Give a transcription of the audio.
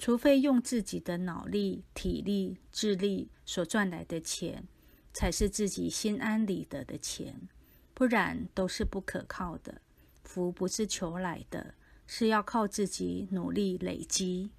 除非用自己的脑力体力智力所赚来的钱才是自己心安理得的钱不然都是不可靠的。福不是求来的是要靠自己努力累积。